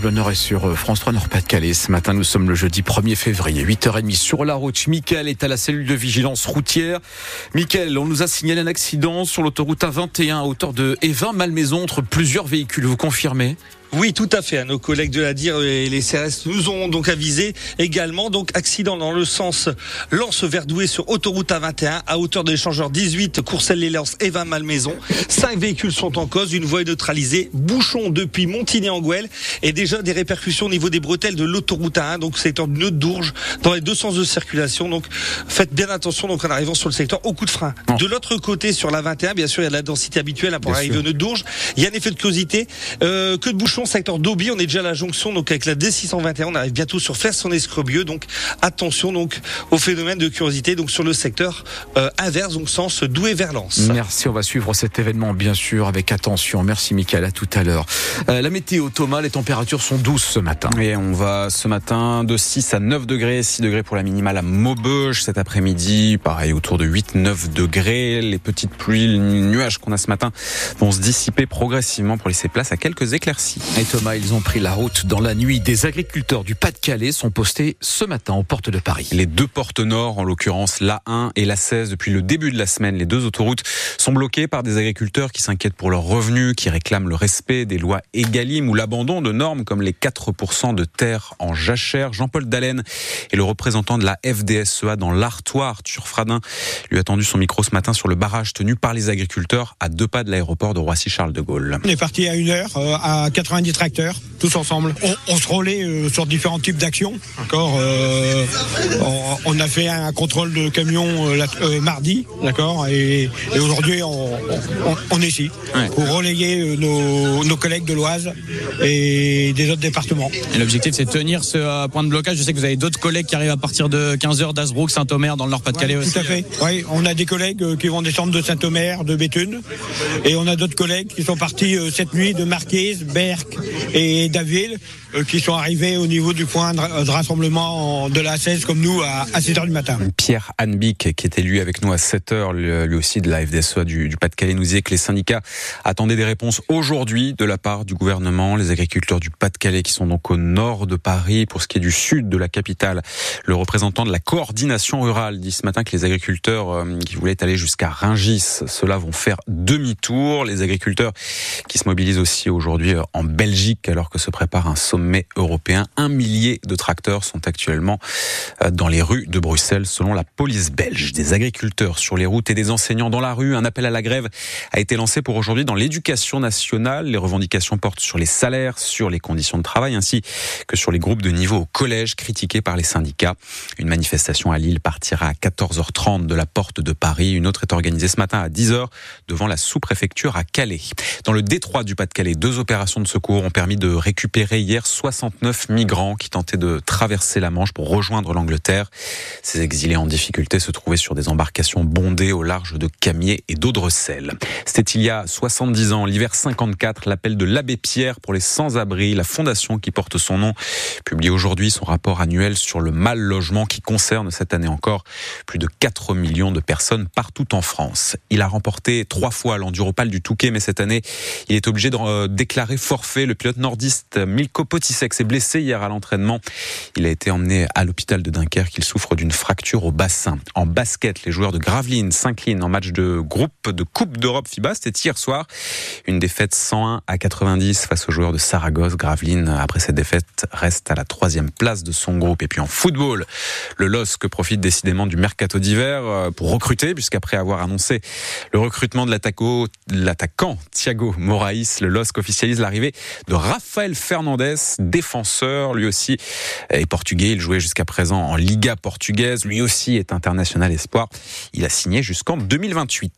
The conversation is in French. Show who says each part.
Speaker 1: Bleu Nord et sur euh, France 3 Nord-Pas-de-Calais. Ce matin, nous sommes le jeudi 1er février, 8h30 sur la route. Michael est à la cellule de vigilance routière. Michael, on nous a signalé un accident sur l'autoroute A21 à hauteur de Evin, Malmaison, entre plusieurs véhicules. Vous confirmez?
Speaker 2: Oui, tout à fait. Nos collègues de la DIR et les CRS nous ont donc avisé également. Donc, accident dans le sens Lens-Verdoué sur autoroute A21 à hauteur de l'échangeur 18, Courcelles-les-Lens et 20 Malmaison. Cinq véhicules sont en cause, une voie est neutralisée, bouchon depuis Montigny-en-Gouel et déjà des répercussions au niveau des bretelles de l'autoroute A1. Donc, secteur de Nœud d'Ourge dans les deux sens de circulation. Donc, faites bien attention donc en arrivant sur le secteur au coup de frein. De l'autre côté, sur la 21, bien sûr, il y a de la densité habituelle pour arriver au Nœud d'Ourge. Il y a un effet de curiosité, euh, que de secteur d'Auby, on est déjà à la jonction, donc avec la D621, on arrive bientôt sur Flers en Escrobieux, donc attention donc au phénomène de curiosité, donc sur le secteur euh, inverse, donc sens Douai vers Lens.
Speaker 1: Merci, on va suivre cet événement bien sûr avec attention. Merci Michael, à tout à l'heure. Euh, la météo, Thomas, les températures sont douces ce matin.
Speaker 3: Et on va ce matin de 6 à 9 degrés, 6 degrés pour la minimale à Maubeuge cet après-midi, pareil autour de 8-9 degrés. Les petites pluies, les nuages qu'on a ce matin vont se dissiper progressivement pour laisser place à quelques éclaircies.
Speaker 1: Et Thomas, ils ont pris la route dans la nuit. Des agriculteurs du Pas-de-Calais sont postés ce matin aux portes de Paris.
Speaker 3: Les deux portes nord, en l'occurrence l'A1 et l'A16, depuis le début de la semaine, les deux autoroutes sont bloquées par des agriculteurs qui s'inquiètent pour leurs revenus, qui réclament le respect des lois Egalim ou l'abandon de normes comme les 4% de terre en jachère. Jean-Paul Dallène est le représentant de la FDSEA dans l'Artois. Turfradin lui a tendu son micro ce matin sur le barrage tenu par les agriculteurs à deux pas de l'aéroport de Roissy-Charles de Gaulle.
Speaker 4: On est parti à une heure, euh, à 90 terrain du tracteur, tous ensemble. On, se relaie euh, sur différents types d'actions. D'accord. Euh, on, a fait un contrôle de camion euh, mardi, d'accord. Et, aujourd'hui, on, est ici pour relayer nos, collègues de l'Oise et des autres départements.
Speaker 5: L'objectif, c'est de tenir ce point de blocage. Je sais que vous avez d'autres collègues qui arrivent à partir de 15h d'Asbrook, Saint-Omer, dans le Nord-Pas-de-Calais aussi.
Speaker 4: Tout à fait. Oui, on a des collègues qui vont descendre de Saint-Omer, de Béthune. Et on a d'autres collègues qui sont partis cette nuit de Marquise, Berck, et Daville euh, qui sont arrivés au niveau du point de rassemblement de la 16 comme nous à, 7h du matin.
Speaker 3: Pierre Hanbic qui était lui avec nous à 7h, lui aussi de la FDSEA du, du Pas-de-Calais, nous disait que les syndicats attendaient des réponses aujourd'hui de la part du gouvernement. Les agriculteurs du Pas-de-Calais qui sont donc au nord de Paris. Pour ce qui est du sud de la capitale, le représentant de la coordination rurale dit ce matin que les agriculteurs euh, qui voulaient aller jusqu'à Ringis, ceux-là vont faire demi-tour. Les agriculteurs qui se mobilisent aussi aujourd'hui euh, en Belgique alors que se prépare un sommet européen. Un millier de tracteurs sont actuellement euh, dans les rues de Bruxelles selon la police belge. Des agriculteurs sur les routes et des enseignants dans la rue. Un appel à la grève a été lancé pour aujourd'hui dans l'éducation nationale. Les revendications portent sur les salaires, sur les conditions de travail ainsi que sur les groupes de niveau au collège critiqués par les syndicats. Une manifestation à Lille partira à 14h30 de la porte de Paris. Une autre est organisée ce matin à 10h devant la sous-préfecture à Calais. Dans le détroit du Pas-de-Calais, deux opérations de secours ont permis de récupérer hier 69 migrants qui tentaient de traverser la Manche pour rejoindre l'Angleterre. Ces exilés en difficulté se trouvaient sur des embarcations bondées au large de Camier et d'Audrecel. C'était il y a 70 ans, l'hiver 54, l'appel de l'abbé Pierre pour les sans-abri, la fondation qui porte son nom, publie aujourd'hui son rapport annuel sur le mal logement qui concerne cette année encore plus de 4 millions de personnes partout en France. Il a remporté trois fois l'enduropal du Touquet, mais cette année, il est obligé de euh, déclarer forfait. Le pilote nordiste Milko Potisek s'est blessé hier à l'entraînement. Il a été emmené à l'hôpital de Dunkerque. Il souffre d'une fracture au bassin. En basket, les joueurs de Gravelines s'inclinent en match de groupe de Coupe d'Europe FIBA. C'était hier soir. Une défaite 101 à 90 face aux joueurs de Saragosse. Gravelines, après cette défaite, reste à la troisième place de son groupe. Et puis en football, le LOSC profite décidément du mercato d'hiver euh, pour recruter, puisqu'après avoir annoncé le recrutement de l'attaquant Thiago Moraes, le LOSC officialise l'arrivée de Rafael Fernandez, défenseur, lui aussi est portugais, il jouait jusqu'à présent en Liga portugaise, lui aussi est international espoir. Il a signé jusqu'en 2028.